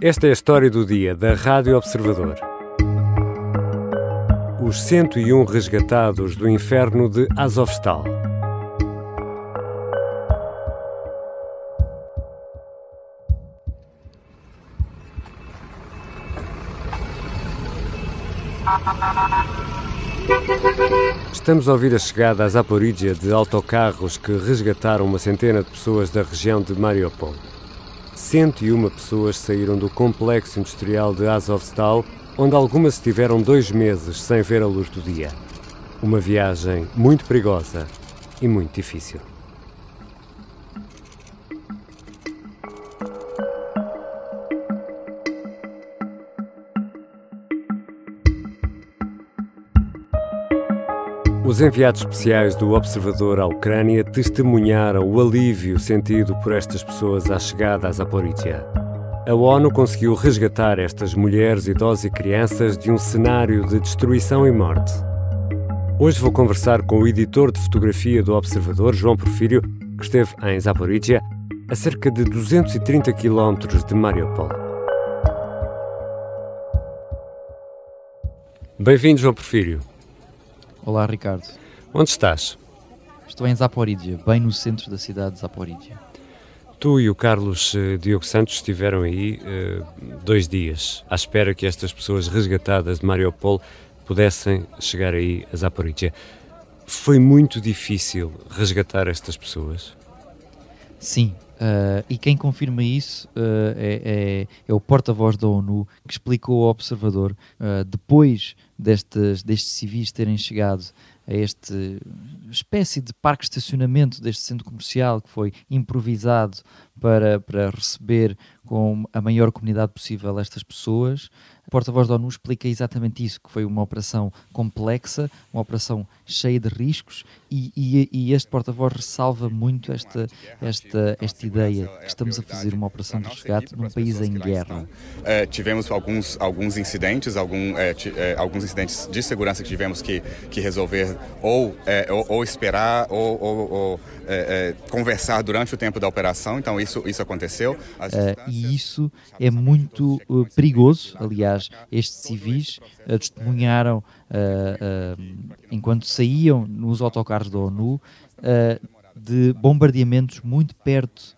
Esta é a história do dia da Rádio Observador. Os 101 resgatados do inferno de Azovstal. Estamos a ouvir a chegada à Zaporídia de autocarros que resgataram uma centena de pessoas da região de Mariupol. 101 pessoas saíram do complexo industrial de Azovstal, onde algumas estiveram dois meses sem ver a luz do dia. Uma viagem muito perigosa e muito difícil. Os enviados especiais do Observador à Ucrânia testemunharam o alívio sentido por estas pessoas à chegada a Zaporizhia. A ONU conseguiu resgatar estas mulheres, idosos e crianças de um cenário de destruição e morte. Hoje vou conversar com o editor de fotografia do Observador, João Porfírio, que esteve em Zaporizhia, a cerca de 230 quilómetros de Mariupol. Bem-vindo, João Porfírio. Olá, Ricardo. Onde estás? Estou em Zaporizhia, bem no centro da cidade de Zaporizhia. Tu e o Carlos uh, Diogo Santos estiveram aí uh, dois dias, à espera que estas pessoas resgatadas de Mariupol pudessem chegar aí a Zaporizhia. Foi muito difícil resgatar estas pessoas? Sim, uh, e quem confirma isso é, é, é, o porta-voz da ONU que explicou ao observador, depois destes, destes civis terem chegado a este espécie de parque de estacionamento deste centro comercial que foi improvisado para, para receber com a maior comunidade possível estas pessoas. O porta-voz da ONU explica exatamente isso, que foi uma operação complexa, uma operação cheia de riscos e, e, e este porta-voz ressalva muito esta, esta, esta ideia que estamos a fazer uma operação de resgate num país em guerra. É, tivemos alguns, alguns incidentes, algum, é, é, alguns incidentes de segurança que tivemos que, que resolver ou, é, ou, ou, esperar ou, ou, é, conversar durante o tempo da operação, então isso, isso aconteceu. e isso é muito uh, perigoso, aliás estes civis uh, testemunharam, uh, enquanto saíam nos autocarros da ONU, de bombardeamentos muito perto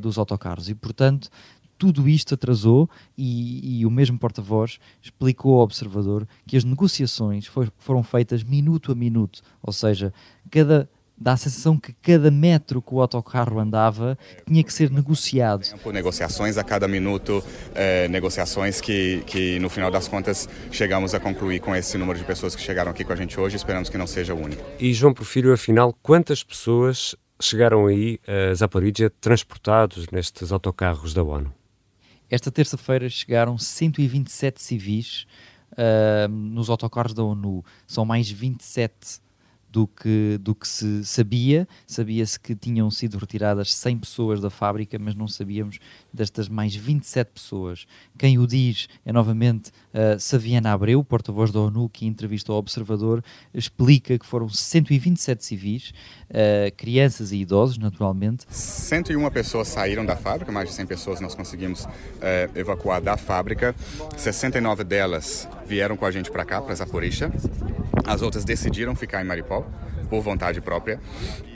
dos autocarros. E, portanto, tudo isto atrasou e, e o mesmo porta-voz explicou ao observador que as negociações for, foram feitas minuto a minuto, ou seja, cada dá a sensação que cada metro que o autocarro andava tinha que ser negociado. Por negociações a cada minuto, é, negociações que, que no final das contas chegamos a concluir com esse número de pessoas que chegaram aqui com a gente hoje, esperamos que não seja o único. E João Porfírio, afinal, quantas pessoas chegaram aí a Zaporizhia transportados nestes autocarros da ONU? Esta terça-feira chegaram 127 civis uh, nos autocarros da ONU. São mais 27 do que, do que se sabia. Sabia-se que tinham sido retiradas 100 pessoas da fábrica, mas não sabíamos destas mais 27 pessoas. Quem o diz é novamente uh, Saviana Abreu, porta-voz da ONU, que entrevistou ao Observador, explica que foram 127 civis, uh, crianças e idosos, naturalmente. 101 pessoas saíram da fábrica, mais de 100 pessoas nós conseguimos uh, evacuar da fábrica. 69 delas vieram com a gente para cá, para Zaporizhia. As outras decidiram ficar em Maripol por vontade própria.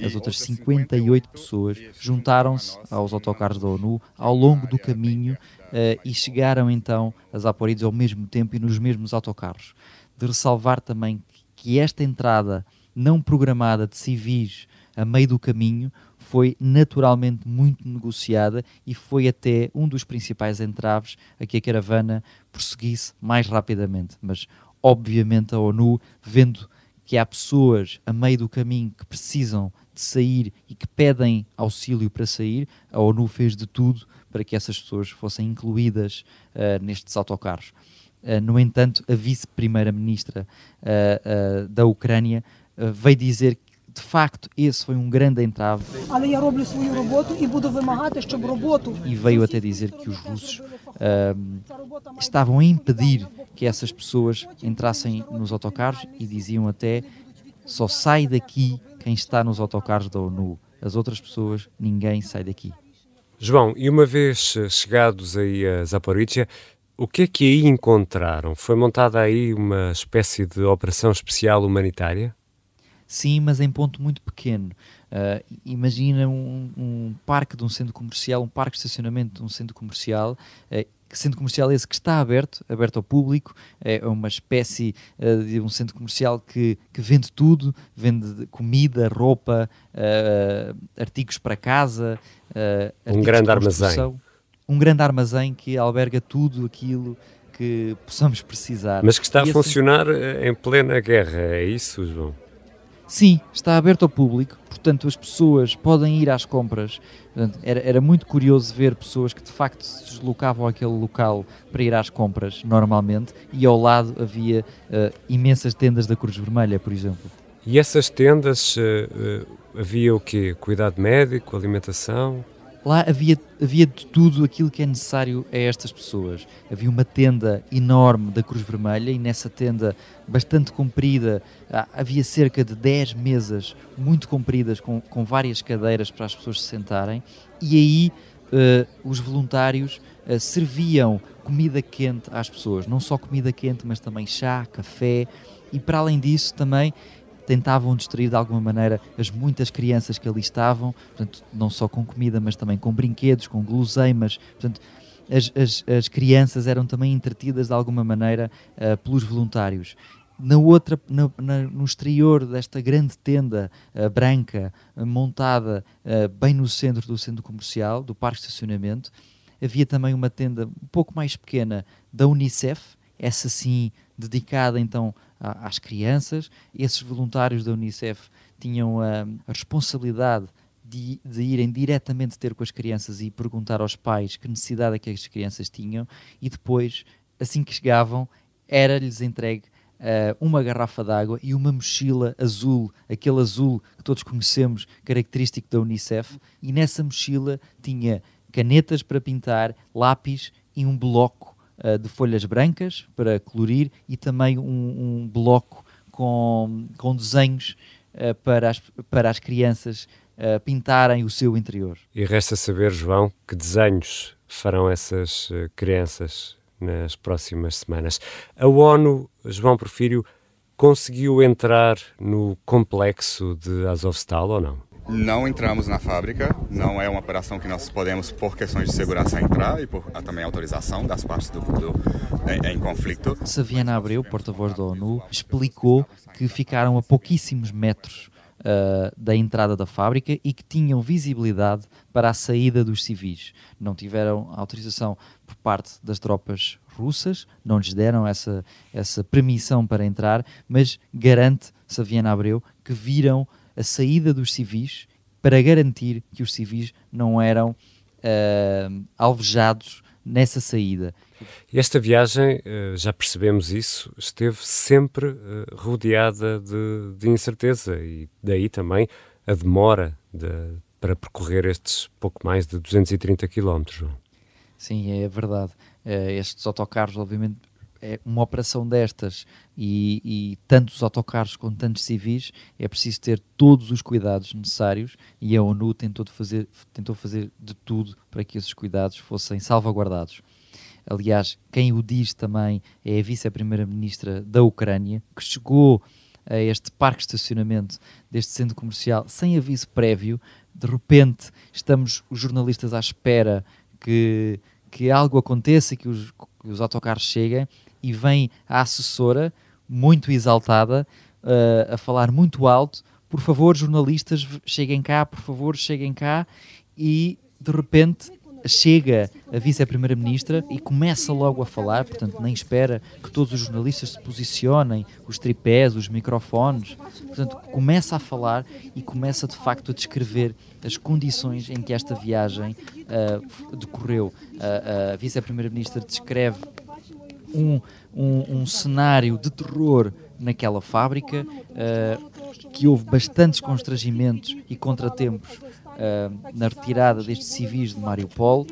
As outras 58 pessoas juntaram-se aos autocarros da ONU ao longo do caminho uh, e chegaram então a Zaporizhia ao mesmo tempo e nos mesmos autocarros. De ressalvar também que esta entrada não programada de civis a meio do caminho foi naturalmente muito negociada e foi até um dos principais entraves a que a caravana prosseguisse mais rapidamente. Mas obviamente a ONU, vendo que há pessoas a meio do caminho que precisam de sair e que pedem auxílio para sair, a ONU fez de tudo para que essas pessoas fossem incluídas uh, nestes autocarros. Uh, no entanto, a vice-primeira-ministra uh, da Ucrânia veio dizer que de facto esse foi um grande entrave. E veio até dizer que os russos uh, estavam a impedir que essas pessoas entrassem nos autocarros e diziam até só sai daqui quem está nos autocarros da ONU. As outras pessoas, ninguém sai daqui. João, e uma vez chegados aí a Zaporizhia, o que é que aí encontraram? Foi montada aí uma espécie de operação especial humanitária? Sim, mas em ponto muito pequeno. Uh, imagina um, um, parque de um centro comercial, um parque de estacionamento de um centro comercial, uh, centro comercial esse que está aberto, aberto ao público, é uma espécie uh, de um centro comercial que, que vende tudo, vende comida, roupa, uh, artigos para casa, uh, um grande armazém. Um grande armazém que alberga tudo aquilo que possamos precisar. Mas que está e a assim, funcionar em plena guerra, é isso, João? Sim, está aberto ao público, portanto as pessoas podem ir às compras. Portanto, era, era muito curioso ver pessoas que de facto se deslocavam àquele local para ir às compras normalmente e ao lado havia uh, imensas tendas da Cruz Vermelha, por exemplo. E essas tendas uh, havia o quê? Cuidado médico, alimentação? Lá havia, havia de tudo aquilo que é necessário a estas pessoas. Havia uma tenda enorme da Cruz Vermelha e nessa tenda bastante comprida ah, havia cerca de 10 mesas muito compridas com, com várias cadeiras para as pessoas se sentarem e aí uh, os voluntários uh, serviam comida quente às pessoas. Não só comida quente, mas também chá, café e para além disso também tentavam distrair de alguma maneira as muitas crianças que ali estavam, portanto, não só com comida, mas também com brinquedos, com guloseimas, portanto, as, as, as crianças eram também entretidas de alguma maneira uh, pelos voluntários. Na outra, na, na, no exterior desta grande tenda uh, branca, uh, montada bem no centro do centro comercial, do parque de estacionamento, havia também uma tenda um pouco mais pequena da Unicef, essa sim dedicada então às crianças. Esses voluntários da Unicef tinham a, a responsabilidade de, de, irem diretamente ter com as crianças e perguntar aos pais que necessidade é que as crianças tinham e depois, assim que chegavam, era-lhes entregue uh, uma garrafa d'água e uma mochila azul, aquele azul que todos conhecemos, característico da Unicef, e nessa mochila tinha canetas para pintar, lápis e um bloco uh, de folhas brancas para colorir e também um, um bloco com, com desenhos uh, para, as, para as crianças uh, pintarem o seu interior. E resta saber, João, que desenhos farão essas crianças nas próximas semanas. A ONU, João Porfírio, conseguiu entrar no complexo de Azovstal ou não? Não entramos na fábrica, não é uma operação que nós podemos, por questões de segurança, entrar e por também autorização das partes do, do em, em, conflito. Saviana Abreu, porta-voz da ONU, explicou que ficaram a pouquíssimos metros uh, da entrada da fábrica e que tinham visibilidade para a saída dos civis. Não tiveram autorização por parte das tropas russas, não lhes deram essa, essa permissão para entrar, mas garante Saviana Abreu que viram a saída dos civis para garantir que os civis não eram uh, alvejados nessa saída. Esta viagem, uh, já percebemos isso, esteve sempre uh, rodeada de, de, incerteza e daí também a demora de, para percorrer estes pouco mais de 230 quilómetros. Sim, é verdade. estes autocarros, obviamente, é uma operação destas e, e tantos autocarros com tantos civis, é preciso ter todos os cuidados necessários e a ONU tentou fazer, tentou fazer de tudo para que esses cuidados fossem salvaguardados. Aliás, quem o diz também é a vice-primeira-ministra da Ucrânia, que chegou a este parque de estacionamento deste centro comercial sem aviso prévio. De repente, estamos os jornalistas à espera que, que algo aconteça, que os, que os autocarros cheguem e vem a assessora, muito exaltada, uh, a falar muito alto: por favor, jornalistas, cheguem cá, por favor, cheguem cá. E de repente chega a vice-primeira-ministra e começa logo a falar, portanto, nem espera que todos os jornalistas se posicionem, os tripés, os microfones. Portanto, começa a falar e começa de facto a descrever as condições em que esta viagem uh, decorreu. Uh, a vice-primeira-ministra descreve um, um, um cenário de terror naquela fábrica, uh, que houve bastantes constrangimentos e contratempos uh, na retirada destes civis de Mariupol,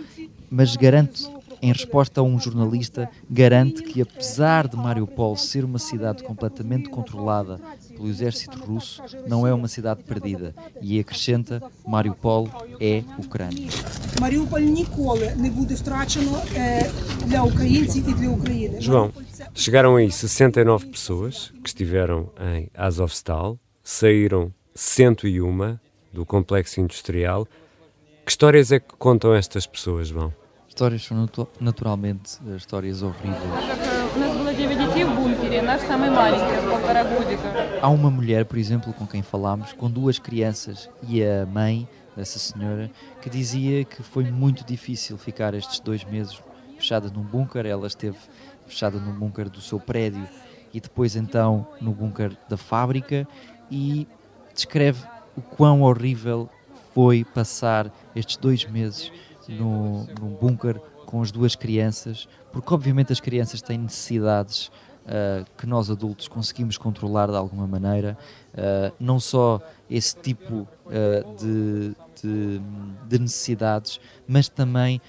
mas garanto, em resposta a um jornalista, garante que apesar de Mariupol ser uma cidade completamente controlada pelo exército russo não é uma cidade perdida e acrescenta Mariupol é Ucrânia. João, chegaram aí 69 pessoas que estiveram em Azovstal, saíram 101 do complexo industrial. Que histórias é que contam estas pessoas, João? Histórias são naturalmente eh, histórias horríveis Há uma mulher, por exemplo, com quem falámos, com duas crianças e a mãe dessa senhora, que dizia que foi muito difícil ficar estes dois meses fechada num bunker. Ela esteve fechada no bunker do seu prédio e depois então no bunker da fábrica e descreve o quão horrível foi passar estes dois meses no, num bunker com as duas crianças, porque obviamente as crianças têm necessidades uh, que nós adultos conseguimos controlar de alguma maneira, uh, não só esse tipo uh, de, de, de, necessidades, mas também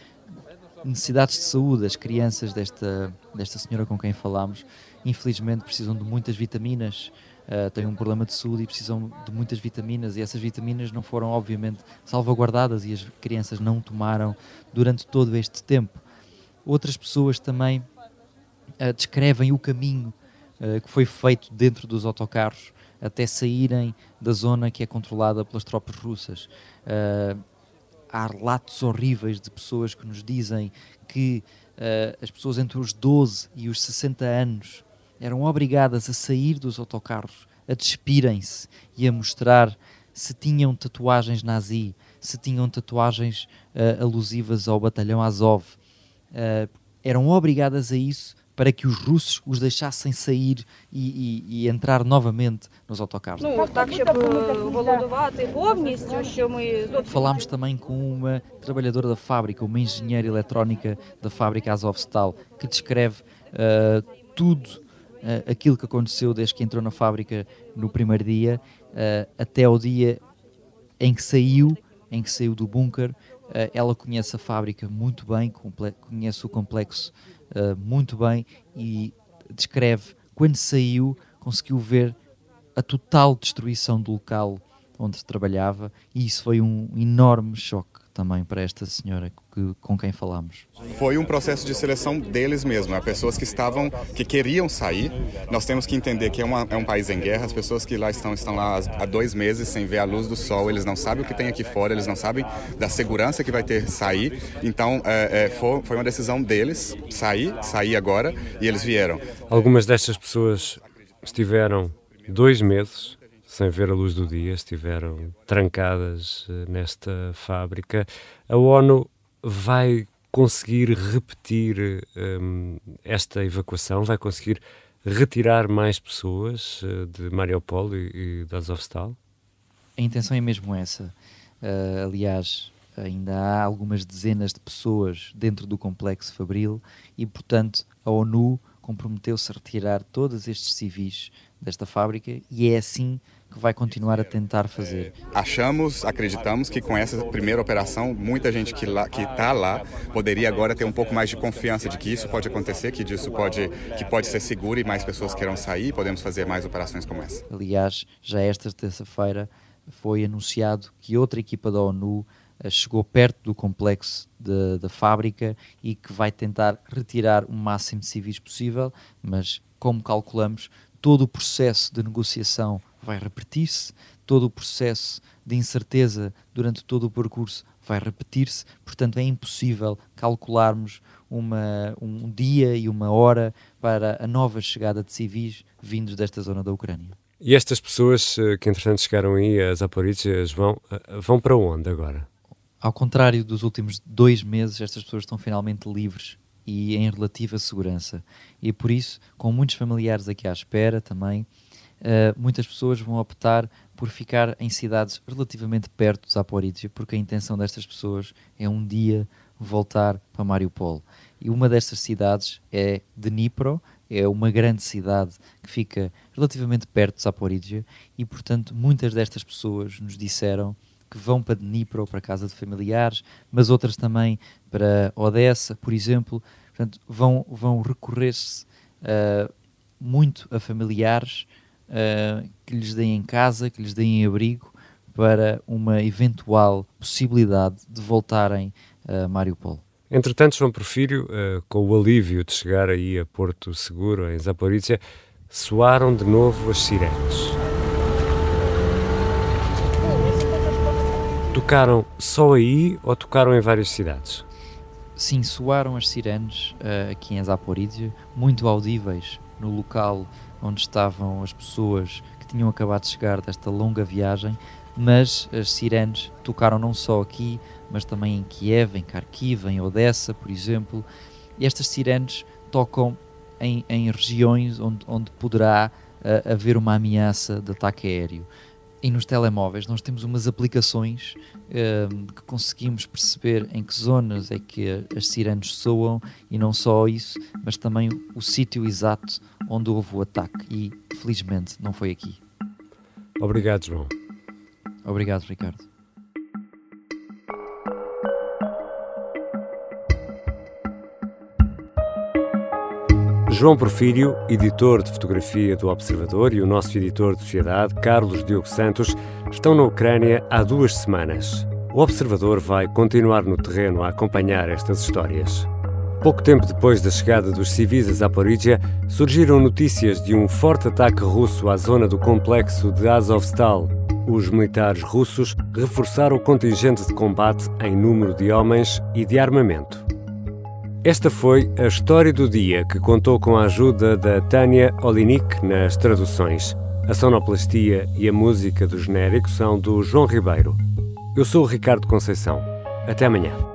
necessidades de saúde. As crianças desta, desta senhora com quem falámos, infelizmente, precisam de muitas vitaminas. Uh, têm um problema de saúde e precisam de muitas vitaminas, e essas vitaminas não foram, obviamente, salvaguardadas e as crianças não tomaram durante todo este tempo. Outras pessoas também uh, descrevem o caminho uh, que foi feito dentro dos autocarros até saírem da zona que é controlada pelas tropas russas. há relatos horríveis de pessoas que nos dizem que as pessoas entre os 12 e os 60 anos eram obrigadas a sair dos autocarros, a despirem-se e a mostrar se tinham tatuagens nazi, se tinham tatuagens uh, alusivas ao batalhão Azov. Uh, eram obrigadas a isso para que os russos os deixassem sair e, e, e entrar novamente nos autocarros. Falámos também com uma trabalhadora da fábrica, uma engenheira eletrónica da fábrica Azovstal, que descreve uh, tudo uh, aquilo que aconteceu desde que entrou na fábrica no primeiro dia uh, até o dia em que saiu, em que saiu do bunker. Uh, ela conhece a fábrica muito bem, conhece o complexo muito bem e descreve quando saiu, conseguiu ver a total destruição do local onde trabalhava e isso foi um enorme choque também para esta senhora que, com quem falamos? Foi um processo de seleção deles mesmos, né? pessoas que estavam, que queriam sair. Nós temos que entender que é, uma, é um país em guerra, as pessoas que lá estão estão lá há dois meses sem ver a luz do sol, eles não sabem o que tem aqui fora, eles não sabem da segurança que vai ter sair. Então é, é, foi, foi uma decisão deles sair, sair agora e eles vieram. Algumas destas pessoas estiveram dois meses sem ver a luz do dia, estiveram trancadas eh, nesta fábrica. A ONU vai conseguir repetir um, esta evacuação? Vai conseguir retirar mais pessoas uh, de Mariupol e, e de Azovstal? A intenção é mesmo essa. Uh, aliás, ainda há algumas dezenas de pessoas dentro do complexo Fabril e, portanto, a ONU comprometeu-se a retirar todos estes civis desta fábrica e é assim que vai continuar a tentar fazer. Achamos, acreditamos que com essa primeira operação, muita gente que lá, que está lá poderia agora ter um pouco mais de confiança de que isso pode acontecer, que disso pode que pode ser seguro e mais pessoas queiram sair, podemos fazer mais operações como essa. Aliás, já esta terça-feira foi anunciado que outra equipa da ONU eh, chegou perto do complexo da fábrica e que vai tentar retirar o máximo de civis possível, mas como calculamos, todo o processo de negociação vai repetir-se, todo o processo de incerteza durante todo o percurso vai repetir-se, portanto é impossível calcularmos uma, um dia e uma hora para a nova chegada de civis vindos desta zona da Ucrânia. E estas pessoas eh, que entretanto chegaram aí, as Zaporizhias, vão, eh, vão para onde agora? Ao contrário dos últimos dois meses, estas pessoas estão finalmente livres e em relativa segurança. E por isso, com muitos familiares aqui à espera também, uh, muitas pessoas vão optar por ficar em cidades relativamente perto de Zaporizhia, porque a intenção destas pessoas é um dia voltar para Mariupol. E uma destas cidades é Dnipro, é uma grande cidade que fica relativamente perto de Zaporizhia e, portanto, muitas destas pessoas nos disseram que vão para Dnipro, para casa de familiares, mas outras também para Odessa, por exemplo. Portanto, vão, vão recorrer-se uh, muito a familiares uh, que lhes deem casa, que lhes deem abrigo para uma eventual possibilidade de voltarem a Mariupol. Entretanto, João Porfírio, uh, com o alívio de chegar aí a Porto Seguro, em Zaporizhia, soaram de novo as sirenes. Tocaram só aí ou tocaram em várias cidades? Sim, soaram as sirenes uh, aqui em Zaporizhia, muito audíveis no local onde estavam as pessoas que tinham acabado de chegar desta longa viagem, mas as sirenes tocaram não só aqui, mas também em Kiev, em Kharkiv, em Odessa, por exemplo. E estas sirenes tocam em, em regiões onde, onde poderá uh, haver uma ameaça de ataque aéreo. E nos telemóveis nós temos umas aplicações uh, que conseguimos perceber em que zonas é que as sirenes soam e não só isso, mas também o sítio exato onde houve o ataque. E felizmente não foi aqui. Obrigado, João. Obrigado, Ricardo. João Porfírio, editor de fotografia do Observador, e o nosso editor de sociedade, Carlos Diogo Santos, estão na Ucrânia há duas semanas. O Observador vai continuar no terreno a acompanhar estas histórias. Pouco tempo depois da chegada dos civis a Zaporizhia, surgiram notícias de um forte ataque russo à zona do complexo de Azovstal. Os militares russos reforçaram o contingente de combate em número de homens e de armamento. Esta foi a história do dia que contou com a ajuda da Tânia Olinik nas traduções. A sonoplastia e a música do genérico são do João Ribeiro. Eu sou o Ricardo Conceição. Até amanhã.